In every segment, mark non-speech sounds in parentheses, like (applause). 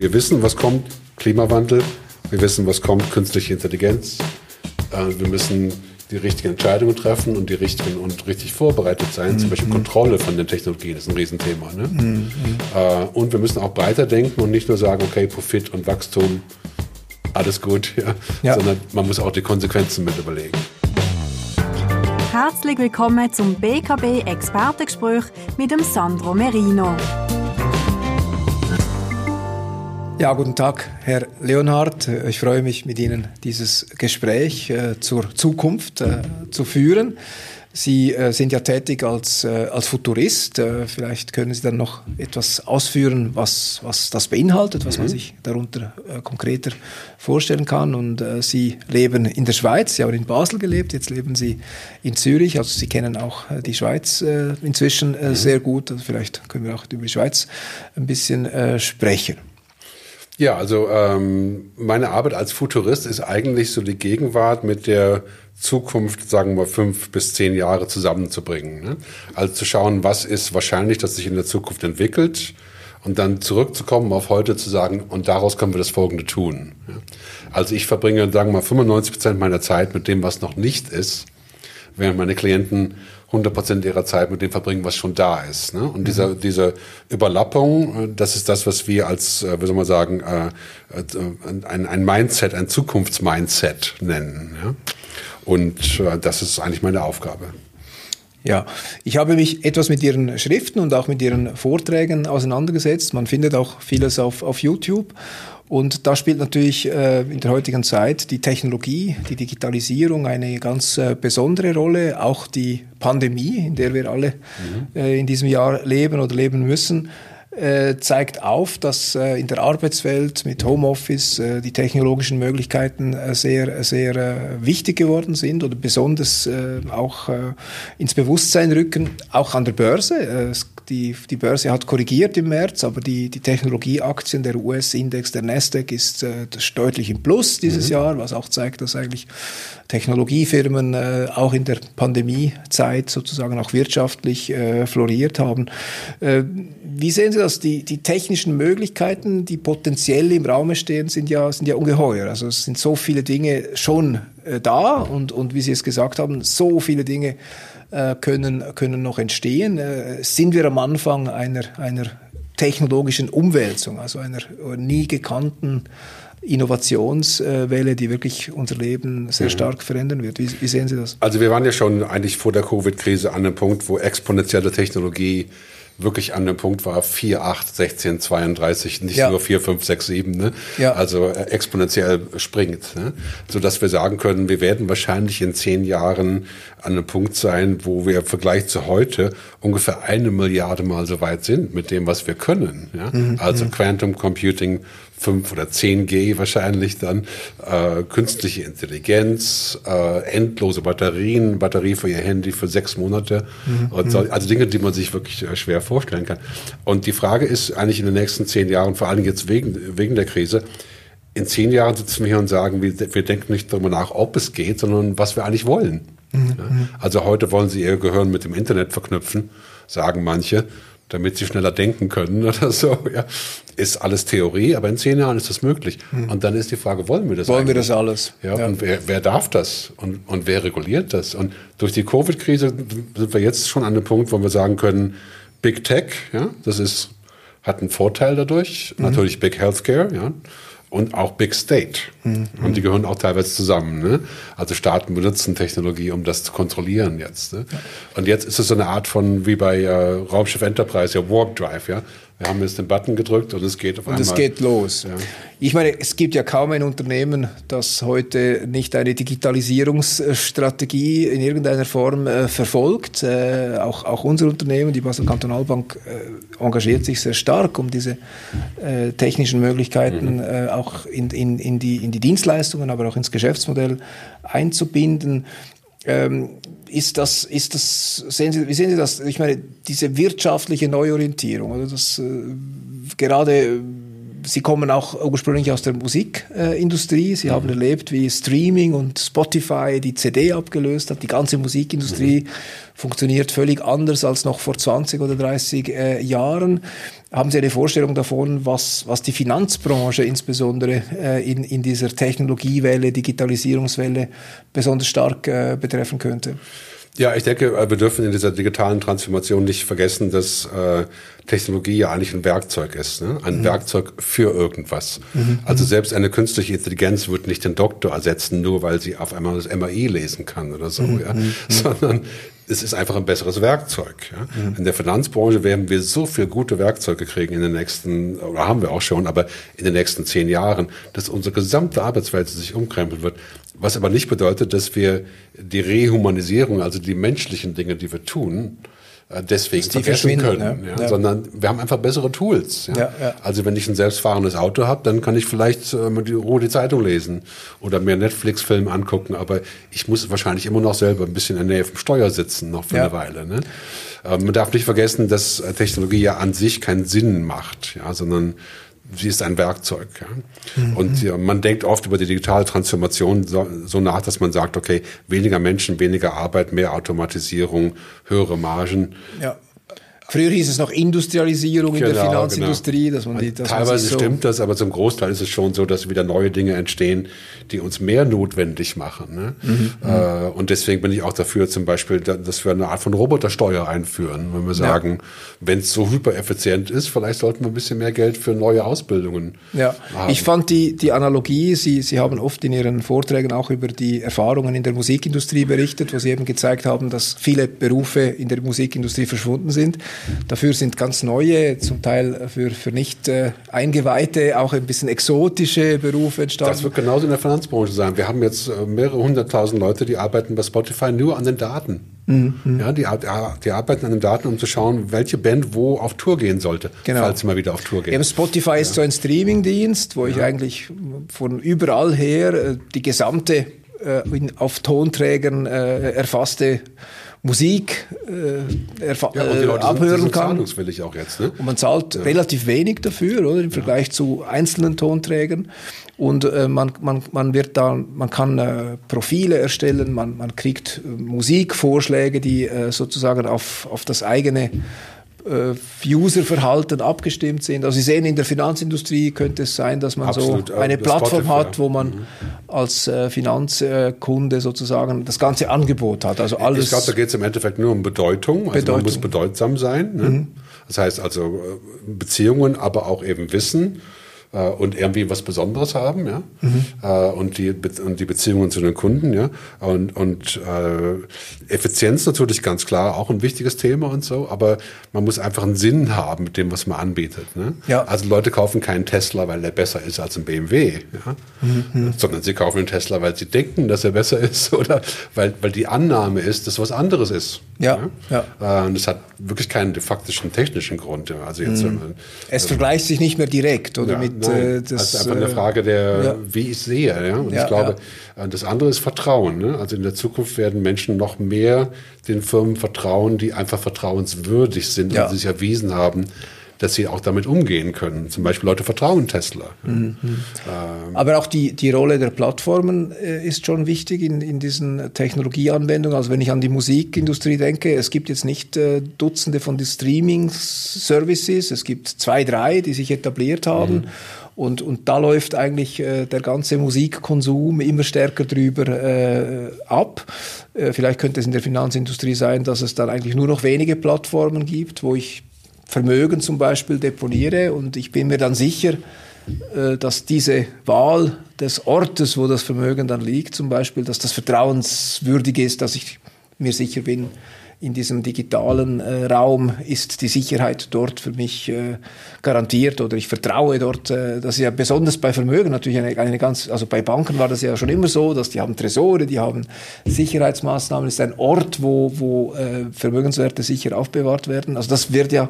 Wir wissen, was kommt, Klimawandel. Wir wissen, was kommt, künstliche Intelligenz. Äh, wir müssen die richtigen Entscheidungen treffen und die richtigen und richtig vorbereitet sein. Mhm. Zum Beispiel Kontrolle von den Technologien ist ein Riesenthema. Ne? Mhm. Äh, und wir müssen auch breiter denken und nicht nur sagen, okay, Profit und Wachstum, alles gut, (laughs) ja. Ja. sondern man muss auch die Konsequenzen mit überlegen. Herzlich willkommen zum BKB Expertengespräch mit dem Sandro Merino. Ja, guten Tag, Herr Leonhard. Ich freue mich, mit Ihnen dieses Gespräch äh, zur Zukunft äh, zu führen. Sie äh, sind ja tätig als, äh, als Futurist. Äh, vielleicht können Sie dann noch etwas ausführen, was, was das beinhaltet, was mhm. man sich darunter äh, konkreter vorstellen kann. Und Sie leben in der Schweiz, Sie haben in Basel gelebt, jetzt leben Sie in Zürich. Also Sie kennen auch die Schweiz inzwischen mhm. sehr gut. Also vielleicht können wir auch über die Schweiz ein bisschen sprechen. Ja, also ähm, meine Arbeit als Futurist ist eigentlich so die Gegenwart mit der Zukunft, sagen wir fünf bis zehn Jahre zusammenzubringen. Ne? Also zu schauen, was ist wahrscheinlich, dass sich in der Zukunft entwickelt und dann zurückzukommen auf heute zu sagen, und daraus können wir das Folgende tun. Ja? Also ich verbringe, sagen wir mal, 95 Prozent meiner Zeit mit dem, was noch nicht ist, während meine Klienten 100 Prozent ihrer Zeit mit dem verbringen, was schon da ist. Ne? Und mhm. diese, diese Überlappung, äh, das ist das, was wir als, äh, wie soll man sagen, äh, ein, ein Mindset, ein Zukunftsmindset nennen. Ja? Und das ist eigentlich meine Aufgabe. Ja, ich habe mich etwas mit Ihren Schriften und auch mit Ihren Vorträgen auseinandergesetzt. Man findet auch vieles auf, auf YouTube. Und da spielt natürlich äh, in der heutigen Zeit die Technologie, die Digitalisierung eine ganz äh, besondere Rolle, auch die Pandemie, in der wir alle mhm. äh, in diesem Jahr leben oder leben müssen. Äh, zeigt auf, dass äh, in der Arbeitswelt mit Homeoffice äh, die technologischen Möglichkeiten sehr, sehr wichtig geworden sind oder besonders auch ins Bewusstsein rücken, auch an der Börse. Die, die Börse hat korrigiert im März, aber die, die Technologieaktien, der US-Index, der Nasdaq ist deutlich im Plus dieses mhm. Jahr, was auch zeigt, dass eigentlich Technologiefirmen auch in der Pandemiezeit sozusagen auch wirtschaftlich floriert haben. wie sehen Sie das? Die, die technischen Möglichkeiten, die potenziell im Raum stehen, sind ja, sind ja ungeheuer. Also es sind so viele Dinge schon äh, da und, und wie Sie es gesagt haben, so viele Dinge äh, können, können noch entstehen. Äh, sind wir am Anfang einer, einer technologischen Umwälzung, also einer nie gekannten Innovationswelle, die wirklich unser Leben sehr mhm. stark verändern wird. Wie, wie, sehen Sie das? Also wir waren ja schon eigentlich vor der Covid-Krise an einem Punkt, wo exponentielle Technologie wirklich an dem Punkt war 4, 8, 16, 32, nicht ja. nur 4, 5, 6, 7, ne? Ja. also äh, exponentiell springt, ne? sodass wir sagen können, wir werden wahrscheinlich in zehn Jahren an einem Punkt sein, wo wir im Vergleich zu heute ungefähr eine Milliarde Mal so weit sind mit dem, was wir können. Ja? Mhm. Also mhm. Quantum Computing 5 oder 10G wahrscheinlich dann, äh, künstliche Intelligenz, äh, endlose Batterien, Batterie für ihr Handy für sechs Monate. Mhm. So, also Dinge, die man sich wirklich äh, schwer vorstellen kann. Und die Frage ist eigentlich in den nächsten zehn Jahren, vor allem jetzt wegen, wegen der Krise, in zehn Jahren sitzen wir hier und sagen, wir, wir denken nicht darüber nach, ob es geht, sondern was wir eigentlich wollen. Mhm. Also heute wollen sie ihr Gehirn mit dem Internet verknüpfen, sagen manche damit sie schneller denken können (laughs) oder so. Ja. Ist alles Theorie, aber in zehn Jahren ist das möglich. Hm. Und dann ist die Frage, wollen wir das Wollen eigentlich? wir das alles? Ja, ja. und wer, wer darf das? Und, und wer reguliert das? Und durch die Covid-Krise sind wir jetzt schon an einem Punkt, wo wir sagen können, Big Tech, ja, das ist, hat einen Vorteil dadurch. Mhm. Natürlich Big Healthcare, ja und auch Big State. Mhm. Und die gehören auch teilweise zusammen. Ne? Also Staaten benutzen Technologie, um das zu kontrollieren jetzt. Ne? Ja. Und jetzt ist es so eine Art von, wie bei äh, Raumschiff Enterprise, ja, Warp Drive, ja. Wir haben jetzt den Button gedrückt und es geht auf und einmal. Und es geht los. Ja. Ich meine, es gibt ja kaum ein Unternehmen, das heute nicht eine Digitalisierungsstrategie in irgendeiner Form äh, verfolgt. Äh, auch, auch unser Unternehmen, die Basel Kantonalbank, äh, engagiert sich sehr stark, um diese äh, technischen Möglichkeiten mhm. Äh, auch in, in, in, die, in die Dienstleistungen, aber auch ins Geschäftsmodell einzubinden. Ähm, ist das, ist das, sehen Sie, wie sehen Sie das? Ich meine, diese wirtschaftliche Neuorientierung, oder das äh, gerade Sie kommen auch ursprünglich aus der Musikindustrie. Sie mhm. haben erlebt, wie Streaming und Spotify die CD abgelöst hat. Die ganze Musikindustrie mhm. funktioniert völlig anders als noch vor 20 oder 30 äh, Jahren. Haben Sie eine Vorstellung davon, was, was die Finanzbranche insbesondere äh, in, in dieser Technologiewelle, Digitalisierungswelle besonders stark äh, betreffen könnte? Ja, ich denke, äh, wir dürfen in dieser digitalen Transformation nicht vergessen, dass äh, Technologie ja eigentlich ein Werkzeug ist, ne? ein mhm. Werkzeug für irgendwas. Mhm. Also selbst eine künstliche Intelligenz wird nicht den Doktor ersetzen, nur weil sie auf einmal das MAI lesen kann oder so, mhm. ja? Mhm. (laughs) sondern es ist einfach ein besseres Werkzeug. Ja? Mhm. In der Finanzbranche werden wir so viel gute Werkzeuge kriegen in den nächsten, oder haben wir auch schon, aber in den nächsten zehn Jahren, dass unsere gesamte Arbeitswelt sich umkrempeln wird. Was aber nicht bedeutet, dass wir die Rehumanisierung, also die menschlichen Dinge, die wir tun, äh, deswegen vergessen können, ja? Ja. sondern wir haben einfach bessere Tools. Ja? Also wenn ich ein selbstfahrendes Auto habe, dann kann ich vielleicht äh, die Ruhe die Zeitung lesen oder mir Netflix-Film angucken, aber ich muss wahrscheinlich immer noch selber ein bisschen in der Nähe vom Steuer sitzen, noch für eine Weile. Ne? Äh, man darf nicht vergessen, dass Technologie ja an sich keinen Sinn macht, ja, sondern sie ist ein Werkzeug. Ja? Mhm. Und ja, man denkt oft über die digitale Transformation so, so, nach, dass man sagt, okay, weniger Menschen, weniger Arbeit, mehr Automatisierung, höhere Margen. Ja. Früher hieß es noch Industrialisierung genau, in der genau, Finanzindustrie, genau. dass man die, dass Teilweise so stimmt das, aber zum Großteil ist es schon so, dass wieder neue Dinge entstehen, die uns mehr notwendig machen. Ne? Mhm, äh, und deswegen bin ich auch dafür, zum Beispiel, dass wir eine Art von Robotersteuer einführen, wenn wir sagen, ja. wenn es so hypereffizient ist, vielleicht sollten wir ein bisschen mehr Geld für neue Ausbildungen. Ja, haben. ich fand die die Analogie. Sie Sie haben oft in Ihren Vorträgen auch über die Erfahrungen in der Musikindustrie berichtet, wo Sie eben gezeigt haben, dass viele Berufe in der Musikindustrie verschwunden sind. Dafür sind ganz neue, zum Teil für, für nicht äh, Eingeweihte, auch ein bisschen exotische Berufe entstanden. Das wird genauso in der Finanzbranche sein. Wir haben jetzt äh, mehrere hunderttausend Leute, die arbeiten bei Spotify nur an den Daten. Mhm. Ja, die, die arbeiten an den Daten, um zu schauen, welche Band wo auf Tour gehen sollte, genau. falls sie mal wieder auf Tour gehen. Eben Spotify ja. ist so ein Streamingdienst, wo ja. ich eigentlich von überall her äh, die gesamte äh, auf Tonträgern äh, erfasste Musik äh, erfa- ja, und die Leute abhören sind, kann. Zahlungswillig auch jetzt, ne? Und man zahlt ja. relativ wenig dafür, oder im Vergleich ja. zu einzelnen Tonträgern. Und äh, man, man, man wird da, man kann äh, Profile erstellen, man, man kriegt äh, Musikvorschläge, die äh, sozusagen auf, auf das eigene äh, Userverhalten abgestimmt sind. Also Sie sehen, in der Finanzindustrie könnte es sein, dass man Absolut, so eine Plattform hat, wo man mhm. als äh, Finanzkunde sozusagen das ganze Angebot hat. Also alles. Ich glaube, da geht es im Endeffekt nur um Bedeutung. Also Bedeutung. man muss bedeutsam sein. Ne? Mhm. Das heißt also äh, Beziehungen, aber auch eben Wissen äh, und irgendwie was Besonderes haben, ja, mhm. äh, und die und die Beziehungen zu den Kunden, ja, und und äh, Effizienz natürlich ganz klar auch ein wichtiges Thema und so, aber man muss einfach einen Sinn haben mit dem, was man anbietet, ne? Ja. Also Leute kaufen keinen Tesla, weil der besser ist als ein BMW, ja, mhm. sondern sie kaufen einen Tesla, weil sie denken, dass er besser (laughs) ist oder weil weil die Annahme ist, dass was anderes ist. Ja, ja. ja. Äh, und das hat wirklich keinen faktischen technischen Grund. Ja. Also jetzt, mhm. es also, vergleicht sich nicht mehr direkt oder mit Nein, äh, das, ist einfach eine äh, Frage der, ja. wie ich sehe. Ja? Und ja, ich glaube, ja. Das andere ist Vertrauen. Ne? Also in der Zukunft werden Menschen noch mehr den Firmen vertrauen, die einfach vertrauenswürdig sind und sich erwiesen haben, dass sie auch damit umgehen können. Zum Beispiel Leute vertrauen Tesla. Mhm. Ähm. Aber auch die, die Rolle der Plattformen äh, ist schon wichtig in, in diesen Technologieanwendungen. Also wenn ich an die Musikindustrie denke, es gibt jetzt nicht äh, Dutzende von den Streaming-Services, es gibt zwei, drei, die sich etabliert haben. Mhm. Und, und da läuft eigentlich äh, der ganze Musikkonsum immer stärker drüber äh, ab. Äh, vielleicht könnte es in der Finanzindustrie sein, dass es dann eigentlich nur noch wenige Plattformen gibt, wo ich Vermögen zum Beispiel deponiere. Und ich bin mir dann sicher, äh, dass diese Wahl des Ortes, wo das Vermögen dann liegt, zum Beispiel, dass das vertrauenswürdig ist, dass ich mir sicher bin, in diesem digitalen äh, Raum ist die Sicherheit dort für mich äh, garantiert oder ich vertraue dort. Äh, das ist ja besonders bei Vermögen natürlich eine, eine ganz, also bei Banken war das ja schon immer so, dass die haben Tresore, die haben Sicherheitsmaßnahmen. Es ist ein Ort, wo, wo äh, Vermögenswerte sicher aufbewahrt werden. Also das wird ja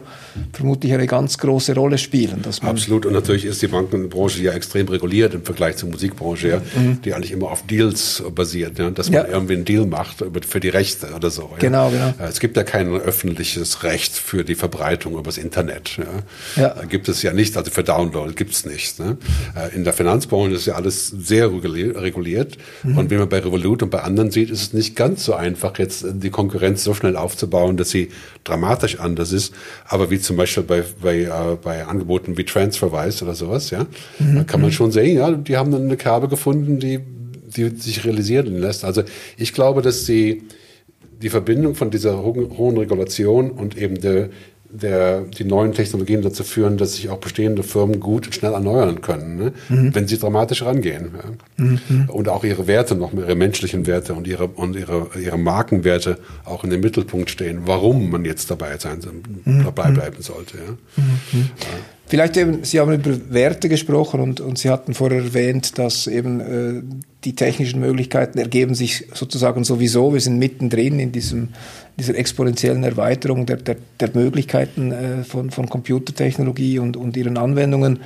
vermutlich eine ganz große Rolle spielen. Dass man Absolut und natürlich ist die Bankenbranche ja extrem reguliert im Vergleich zur Musikbranche, ja, mhm. die eigentlich immer auf Deals basiert, ja, dass man ja. irgendwie einen Deal macht für die Rechte oder so. Genau, genau. Äh, es gibt ja kein öffentliches Recht für die Verbreitung übers Internet. Ja. ja. Gibt es ja nicht, also für Download gibt es nicht. Ne? Äh, in der Finanzbranche ist ja alles sehr reguliert. Mhm. Und wie man bei Revolut und bei anderen sieht, ist es nicht ganz so einfach, jetzt die Konkurrenz so schnell aufzubauen, dass sie dramatisch anders ist. Aber wie zum Beispiel bei, bei, äh, bei Angeboten wie TransferWise oder sowas, ja, mhm. da kann man schon sehen, ja, die haben dann eine Kerbe gefunden, die, die sich realisieren lässt. Also ich glaube, dass sie die Verbindung von dieser hohen Regulation und eben der, der, die neuen Technologien dazu führen, dass sich auch bestehende Firmen gut und schnell erneuern können, ne? mhm. wenn sie dramatisch rangehen. Ja? Mhm. Und auch ihre Werte, noch ihre menschlichen Werte und ihre, und ihre, ihre Markenwerte auch in den Mittelpunkt stehen, warum man jetzt dabei sein, mhm. dabei bleiben sollte. Ja? Mhm. Ja. Vielleicht eben, Sie haben über Werte gesprochen und, und Sie hatten vorher erwähnt, dass eben äh, die technischen Möglichkeiten ergeben sich sozusagen sowieso. Wir sind mittendrin in diesem, dieser exponentiellen Erweiterung der, der, der Möglichkeiten äh, von, von Computertechnologie und, und ihren Anwendungen.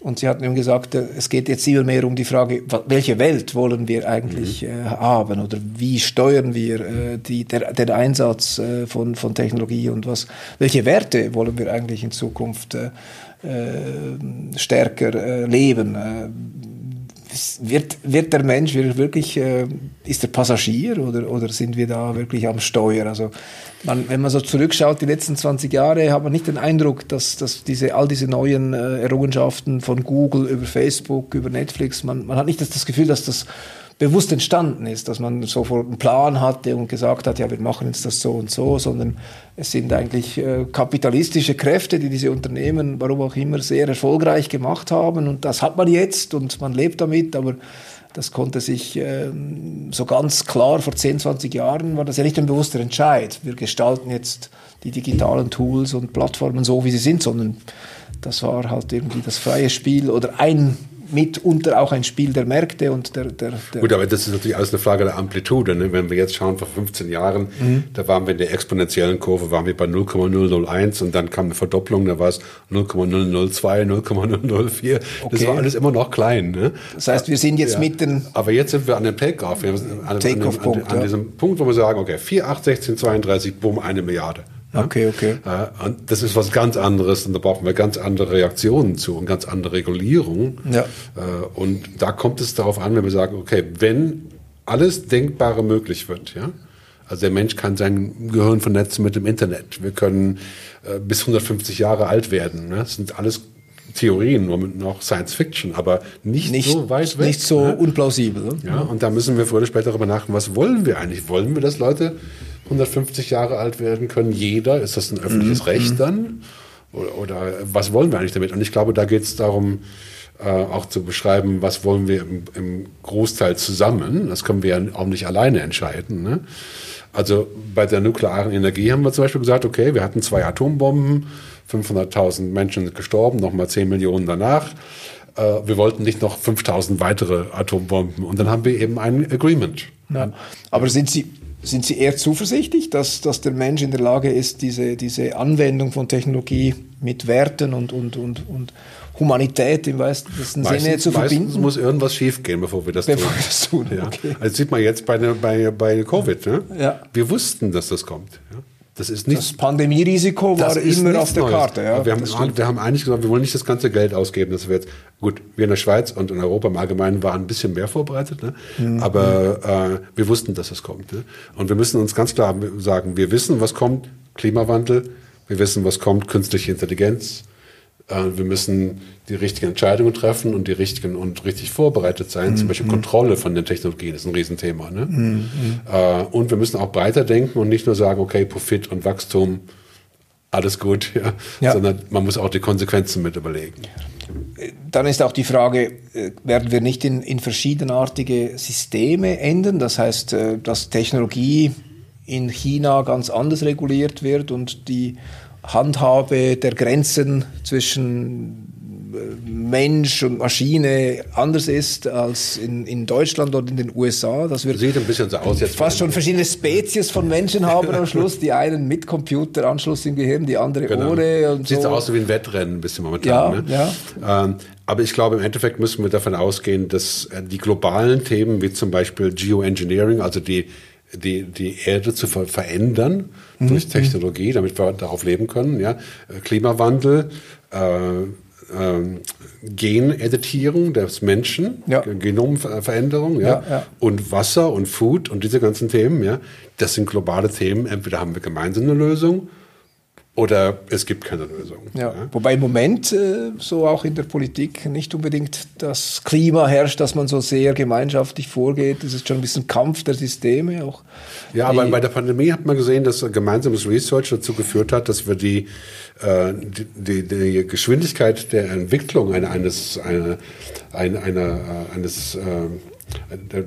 Und Sie hatten eben gesagt, äh, es geht jetzt immer mehr um die Frage, welche Welt wollen wir eigentlich mhm. äh, haben oder wie steuern wir äh, die, der, den Einsatz äh, von, von Technologie und was, welche Werte wollen wir eigentlich in Zukunft äh, stärker äh, leben. Äh, wird, wird der Mensch wirklich, äh, ist der Passagier oder, oder sind wir da wirklich am Steuer? Also man, wenn man so zurückschaut, die letzten 20 Jahre, hat man nicht den Eindruck, dass, dass diese, all diese neuen äh, Errungenschaften von Google über Facebook, über Netflix, man, man hat nicht das, das Gefühl, dass das bewusst entstanden ist, dass man sofort einen Plan hatte und gesagt hat, ja, wir machen jetzt das so und so, sondern es sind eigentlich äh, kapitalistische Kräfte, die diese Unternehmen, warum auch immer, sehr erfolgreich gemacht haben und das hat man jetzt und man lebt damit, aber das konnte sich äh, so ganz klar vor 10, 20 Jahren war das ja nicht ein bewusster Entscheid. Wir gestalten jetzt die digitalen Tools und Plattformen so, wie sie sind, sondern das war halt irgendwie das freie Spiel oder ein mitunter auch ein Spiel der Märkte und der, der, der Gut, aber das ist natürlich alles eine Frage der Amplitude. Ne? Wenn wir jetzt schauen, vor 15 Jahren, mhm. da waren wir in der exponentiellen Kurve, waren wir bei 0,001 und dann kam eine Verdopplung, da war es 0,002, 0,004. Okay. Das war alles immer noch klein. Ne? Das heißt, wir sind jetzt ja. mitten. Aber jetzt sind wir an dem Takeoff. An, Take an, an, an, an ja. diesem Punkt, wo wir sagen, okay, 4, 8, 16, 32, bumm, eine Milliarde. Okay, okay. Und das ist was ganz anderes und da brauchen wir ganz andere Reaktionen zu und ganz andere Regulierung. Ja. Äh, und da kommt es darauf an, wenn wir sagen, okay, wenn alles Denkbare möglich wird, ja, also der Mensch kann sein Gehirn vernetzen mit dem Internet. Wir können äh, bis 150 Jahre alt werden. Ne? Das sind alles Theorien, nur noch Science Fiction, aber nicht, nicht so weit weg. Nicht so ne? unplausibel. Ne? Ja, und da müssen wir früher oder später darüber nachdenken, was wollen wir eigentlich? Wollen wir, dass Leute 150 Jahre alt werden können? Jeder? Ist das ein öffentliches mhm. Recht dann? Oder, oder, was wollen wir eigentlich damit? Und ich glaube, da geht es darum, äh, auch zu beschreiben, was wollen wir im, im, Großteil zusammen. Das können wir ja auch nicht alleine entscheiden. Ne? Also bei der nuklearen Energie haben wir zum Beispiel gesagt, okay, wir hatten zwei Atombomben, 500.000 Menschen sind gestorben, nochmal 10 Millionen danach. Äh, wir wollten nicht noch 5.000 weitere Atombomben. Und dann haben wir eben ein Agreement. Ja. Aber sind Sie, sind Sie eher zuversichtlich, dass, dass der Mensch in der Lage ist, diese, diese Anwendung von Technologie mit Werten und, und, und, und Humanität im weitesten Sinne zu verbinden? Meistens muss irgendwas schiefgehen, bevor wir das bevor tun. Wir das tun. Ja. Okay. Also sieht man jetzt bei, bei, bei Covid. Ne? Ja. Wir wussten, dass das kommt. Das ist nicht. Das Pandemierisiko war immer auf der Neues. Karte. Ja, wir, haben, wir haben eigentlich gesagt, wir wollen nicht das ganze Geld ausgeben. Das wir jetzt, gut, wir in der Schweiz und in Europa im Allgemeinen waren ein bisschen mehr vorbereitet, ne? Mhm. aber äh, wir wussten, dass es kommt. Ne? Und wir müssen uns ganz klar sagen, wir wissen, was kommt, Klimawandel, wir wissen, was kommt, künstliche Intelligenz, wir müssen die richtigen Entscheidungen treffen und die richtigen und richtig vorbereitet sein. Mhm. Zum Beispiel Kontrolle von den Technologien ist ein Riesenthema. Ne? Mhm. Äh, und wir müssen auch breiter denken und nicht nur sagen, okay, Profit und Wachstum, alles gut, (laughs) ja, ja. sondern man muss auch die Konsequenzen mit überlegen. Dann ist auch die Frage, äh, werden wir nicht in, in verschiedenartige Systeme enden? Das heißt, dass Technologie in China ganz anders reguliert wird und die Handhabe der Grenzen zwischen äh, Mensch und Maschine anders ist als in, in Deutschland oder in den USA. Das wird Sieht ein bisschen so aus jetzt. Fast schon verschiedene Spezies von Menschen haben am Schluss. Die einen mit Computeranschluss im Gehirn, die andere genau. ohne. Und Sieht so aus wie ein Wettrennen ein bisschen momentan. Ja, ne? ja. Ähm, aber ich glaube, im Endeffekt müssen wir davon ausgehen, dass äh, die globalen Themen wie zum Beispiel Geoengineering, also die die, die Erde zu ver verändern mhm. durch Technologie, damit wir darauf leben können. Ja? Klimawandel, äh, äh, Geneditierung des Menschen, ja. Genomveränderung, ja? ja? und Wasser und Food und diese ganzen Themen, ja, das sind globale Themen. Entweder haben wir gemeinsam eine Lösung oder es gibt keine Lösung. Ja, ja. Wobei im Moment äh, so auch in der Politik nicht unbedingt das Klima herrscht, dass man so sehr gemeinschaftlich vorgeht. Es ist schon ein bisschen Kampf der Systeme auch. Ja, aber bei der Pandemie hat man gesehen, dass gemeinsames Research dazu geführt hat, dass wir die, äh, die, die, Geschwindigkeit der Entwicklung eines, eine, eine, eine, äh, eines äh,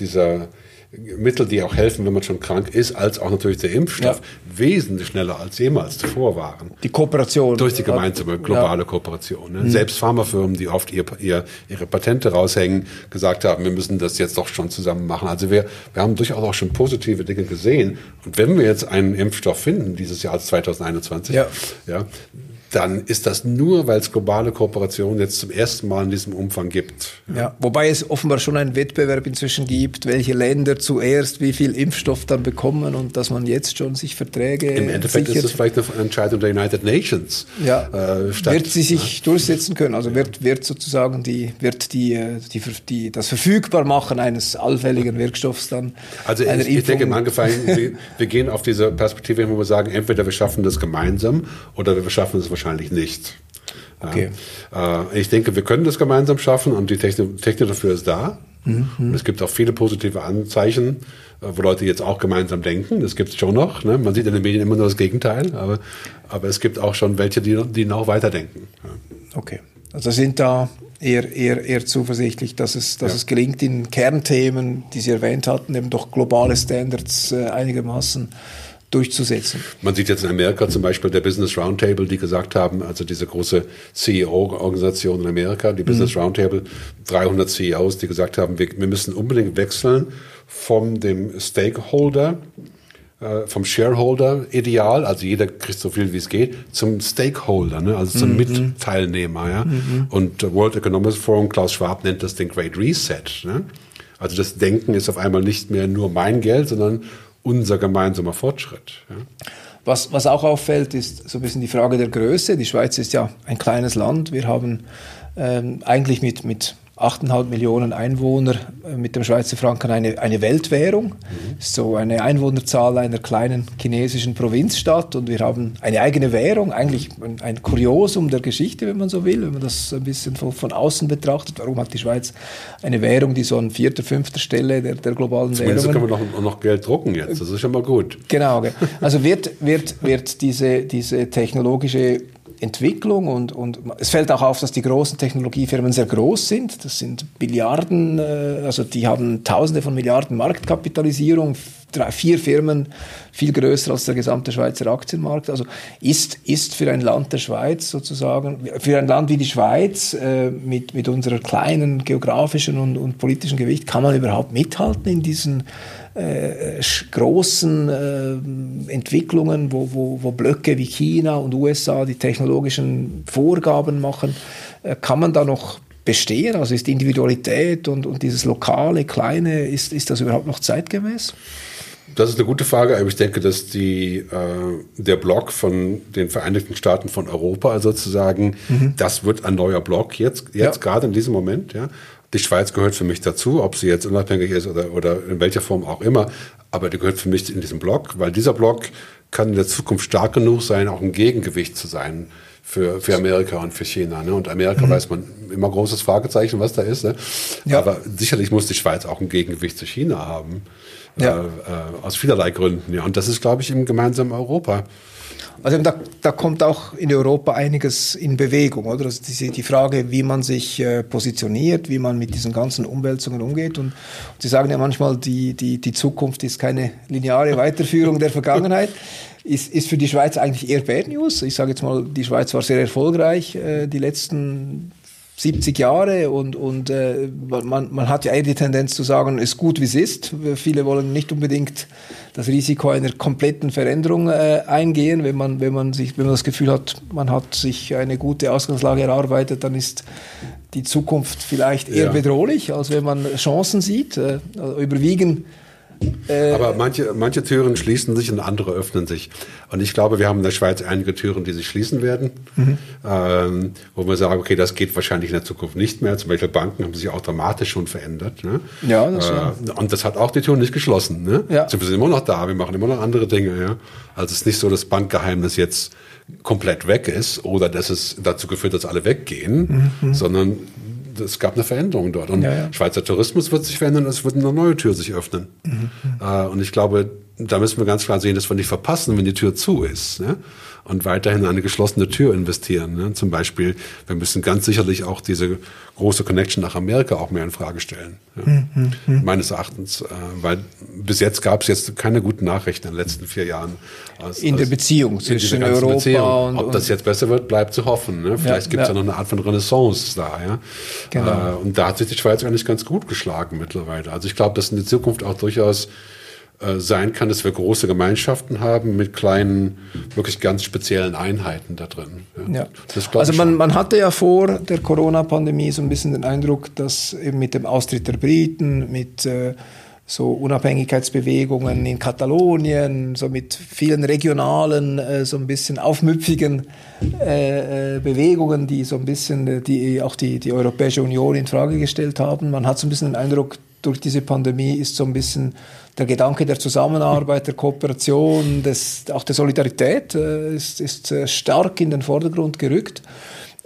dieser Mittel, die auch helfen, wenn man schon krank ist, als auch natürlich der Impfstoff ja. wesentlich schneller als jemals zuvor waren. Die Kooperation. Durch die gemeinsame globale ja. Kooperation. Ne? Mhm. Selbst Pharmafirmen, die oft ihr, ihr, ihre Patente raushängen, gesagt haben, wir müssen das jetzt doch schon zusammen machen. Also wir, wir haben durchaus auch schon positive Dinge gesehen. Und wenn wir jetzt einen Impfstoff finden, dieses Jahr als 2021, ja. Ja, dann ist das nur, weil es globale Kooperation jetzt zum ersten Mal in diesem Umfang gibt. Ja. wobei es offenbar schon einen Wettbewerb inzwischen gibt, welche Länder zuerst wie viel Impfstoff dann bekommen und dass man jetzt schon sich Verträge Im Endeffekt sichert. ist es vielleicht eine Entscheidung der United Nations. Ja, äh, statt, wird sie sich ja. durchsetzen können? Also wird, wird sozusagen die, wird die, äh, die, die, das Verfügbarmachen eines allfälligen Wirkstoffs dann Also ich, ich denke im Angefallen, wir, (laughs) wir gehen auf diese Perspektive, wo wir sagen, entweder wir schaffen das gemeinsam oder wir schaffen es wahrscheinlich nicht. Okay. Äh, ich denke, wir können das gemeinsam schaffen und die Technik, Technik dafür ist da. Mhm. Es gibt auch viele positive Anzeichen, äh, wo Leute jetzt auch gemeinsam denken. Das gibt es schon noch. Ne? Man sieht in den Medien immer nur das Gegenteil, aber, aber es gibt auch schon welche, die, die noch weiterdenken. Ja. Okay. Also sind da eher, eher, eher zuversichtlich, dass es, dass ja. es gelingt, in Kernthemen, die Sie erwähnt hatten, eben doch globale Standards äh, einigermaßen durchzusetzen. Man sieht jetzt in Amerika zum Beispiel der Business Roundtable, die gesagt haben, also diese große CEO-Organisation in Amerika, die Business mhm. Roundtable, 300 CEOs, die gesagt haben, wir, wir müssen unbedingt wechseln von dem Stakeholder, äh, vom Shareholder-Ideal, also jeder kriegt so viel wie es geht, zum Stakeholder, ne? also zum mhm. Mitteilnehmer. Ja? Mhm. Und World Economic Forum, Klaus Schwab nennt das den Great Reset. Ne? Also das Denken ist auf einmal nicht mehr nur mein Geld, sondern unser gemeinsamer Fortschritt. Ja. Was, was auch auffällt, ist so ein bisschen die Frage der Größe. Die Schweiz ist ja ein kleines Land. Wir haben ähm, eigentlich mit, mit 8,5 Millionen Einwohner äh, mit dem Schweizer Franken eine, eine Weltwährung. Mhm. So eine Einwohnerzahl einer kleinen chinesischen Provinzstadt und wir haben eine eigene Währung, eigentlich ein, ein Kuriosum der Geschichte, wenn man so will, wenn man das ein bisschen von, von, außen betrachtet. Warum hat die Schweiz eine Währung, die so an vierter, fünfter Stelle der, der globalen Zumindest Währungen... können wir noch, noch Geld drucken jetzt, das ist schon mal gut. Genau, also wird, wird, wird diese, diese technologische Entwicklung und, und es fällt auch auf, dass die großen Technologiefirmen sehr groß sind. Das sind Milliarden, äh, also die haben Tausende von Milliarden Marktkapitalisierung, drei, vier Firmen viel größer als der gesamte Schweizer Aktienmarkt. Also ist, ist für ein Land der Schweiz sozusagen, für ein Land wie die Schweiz äh, mit, mit unserer kleinen geografischen und, und politischen Gewicht, kann man überhaupt mithalten in diesen äh, großen äh, Entwicklungen, wo, wo, wo Blöcke wie China und USA die technologischen Vorgaben machen, äh, kann man da noch bestehen? Also ist Individualität und, und dieses lokale, kleine, ist, ist das überhaupt noch zeitgemäß? Das ist eine gute Frage, aber ich denke, dass die, äh, der Block von den Vereinigten Staaten von Europa sozusagen, mhm. das wird ein neuer Block jetzt, jetzt ja. gerade in diesem Moment. Ja. Die Schweiz gehört für mich dazu, ob sie jetzt unabhängig ist oder, oder in welcher Form auch immer. Aber die gehört für mich in diesem Block, weil dieser Block kann in der Zukunft stark genug sein, auch ein Gegengewicht zu sein für, für Amerika und für China. Ne? Und Amerika mhm. weiß man immer großes Fragezeichen, was da ist. Ne? Ja. Aber sicherlich muss die Schweiz auch ein Gegengewicht zu China haben. Ja. Äh, äh, aus vielerlei Gründen. Ja. Und das ist, glaube ich, im gemeinsamen Europa. Also da, da kommt auch in Europa einiges in Bewegung, oder? Also die, die Frage, wie man sich äh, positioniert, wie man mit diesen ganzen Umwälzungen umgeht. Und, und Sie sagen ja manchmal, die, die, die Zukunft ist keine lineare Weiterführung der Vergangenheit. Ist, ist für die Schweiz eigentlich eher Bad News. Ich sage jetzt mal, die Schweiz war sehr erfolgreich äh, die letzten 70 Jahre und, und äh, man, man hat ja eher die Tendenz zu sagen, ist gut wie es ist. Viele wollen nicht unbedingt das Risiko einer kompletten Veränderung äh, eingehen. Wenn man, wenn, man sich, wenn man das Gefühl hat, man hat sich eine gute Ausgangslage erarbeitet, dann ist die Zukunft vielleicht eher ja. bedrohlich, als wenn man Chancen sieht. Äh, also überwiegen Äh, Aber manche, manche Türen schließen sich und andere öffnen sich. Und ich glaube, wir haben in der Schweiz einige Türen, die sich schließen werden, mhm. ähm, wo wir sagen, okay, das geht wahrscheinlich in der Zukunft nicht mehr. Zum Beispiel Banken haben sich auch dramatisch schon verändert. Ne? Ja, das äh, Und das hat auch die Türen nicht geschlossen. Ne? Ja. Also wir sind immer noch da, wir machen immer noch andere Dinge. Ja? Also es ist nicht so, dass Bankgeheimnis jetzt komplett weg ist oder dass es dazu geführt, dass alle weggehen, mhm. sondern es gab eine Veränderung dort. Und ja, ja. Schweizer Tourismus wird sich verändern, es wird eine neue Tür sich öffnen. Mhm. Äh, und ich glaube, da müssen wir ganz klar sehen, dass wir nicht verpassen, wenn die Tür zu ist. Ne? Und weiterhin eine geschlossene Tür investieren. Ne? Zum Beispiel, wir müssen ganz sicherlich auch diese große Connection nach Amerika auch mehr in Frage stellen. Ja? Mhm. Meines Erachtens. Äh, weil bis jetzt gab es jetzt keine guten Nachrichten in den letzten vier Jahren. Als, in der Beziehung zwischen Europa Beziehung. und... Ob das jetzt besser wird, bleibt zu hoffen. Ne? Vielleicht gibt es ja. ja. noch eine Art von Renaissance da. Ja? Genau. Äh, und da hat sich die Schweiz eigentlich ganz gut geschlagen mittlerweile. Also ich glaube, dass in der Zukunft auch durchaus äh, sein kann, dass wir große Gemeinschaften haben mit kleinen, wirklich ganz speziellen Einheiten da drin. Ja. ja. also man, man hatte ja vor der Corona-Pandemie so ein bisschen den Eindruck, dass eben mit dem Austritt der Briten, mit äh, so Unabhängigkeitsbewegungen in Katalonien, so mit vielen regionalen, äh, so ein bisschen aufmüpfigen äh, äh, Bewegungen, die so ein bisschen die auch die, die Europäische Union in Frage gestellt haben. Man hat so ein bisschen den Eindruck, durch diese Pandemie ist so ein bisschen der Gedanke der Zusammenarbeit, der Kooperation, des, auch der Solidarität äh, ist, ist äh, stark in den Vordergrund gerückt.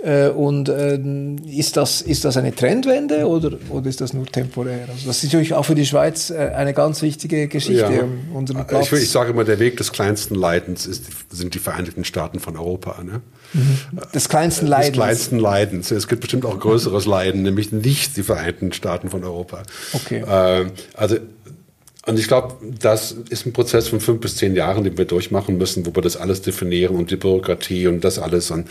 Äh, und äh, ist, das, ist das eine Trendwende oder, oder ist das nur temporär? Also das ist natürlich auch für die Schweiz äh, eine ganz wichtige Geschichte. Ja. Ich, ich, sage immer, der Weg des kleinsten Leidens ist, sind die Vereinigten Staaten von Europa. Ne? Mhm. Des kleinsten Leidens. Des kleinsten Leidens. Es gibt bestimmt auch größeres Leiden, nämlich nicht die Vereinigten Staaten von Europa. Okay. Also und ich glaube, das ist ein Prozess von fünf bis zehn Jahren, den wir durchmachen müssen, wo wir das alles definieren und die Bürokratie und das alles. Und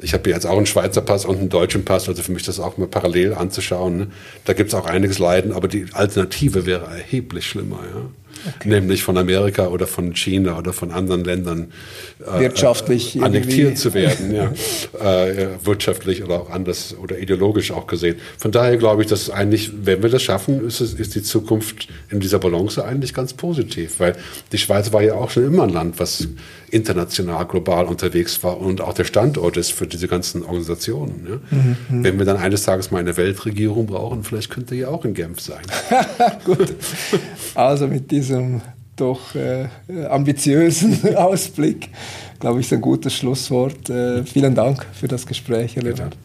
ich habe jetzt auch einen Schweizer Pass und einen deutschen Pass, also für mich das auch mal parallel anzuschauen. Ne? Da gibt es auch einiges Leiden, aber die Alternative wäre erheblich schlimmer. Ja? Okay. nämlich von Amerika oder von China oder von anderen Ländern äh, wirtschaftlich äh, annektiert zu werden, ja. (laughs) äh, wirtschaftlich oder auch anders oder ideologisch auch gesehen. Von daher glaube ich, dass eigentlich, wenn wir das schaffen, ist, es, ist die Zukunft in dieser Balance eigentlich ganz positiv, weil die Schweiz war ja auch schon immer ein Land, was international, global unterwegs war und auch der Standort ist für diese ganzen Organisationen. Ja? Mhm, mhm. Wenn wir dann eines Tages mal eine Weltregierung brauchen, vielleicht könnte ja auch in Genf sein. (laughs) Gut. Also mit diesem doch äh, ambitiösen (laughs) Ausblick, glaube ich, ist ein gutes Schlusswort. Äh, vielen Dank für das Gespräch, Herr Leonard.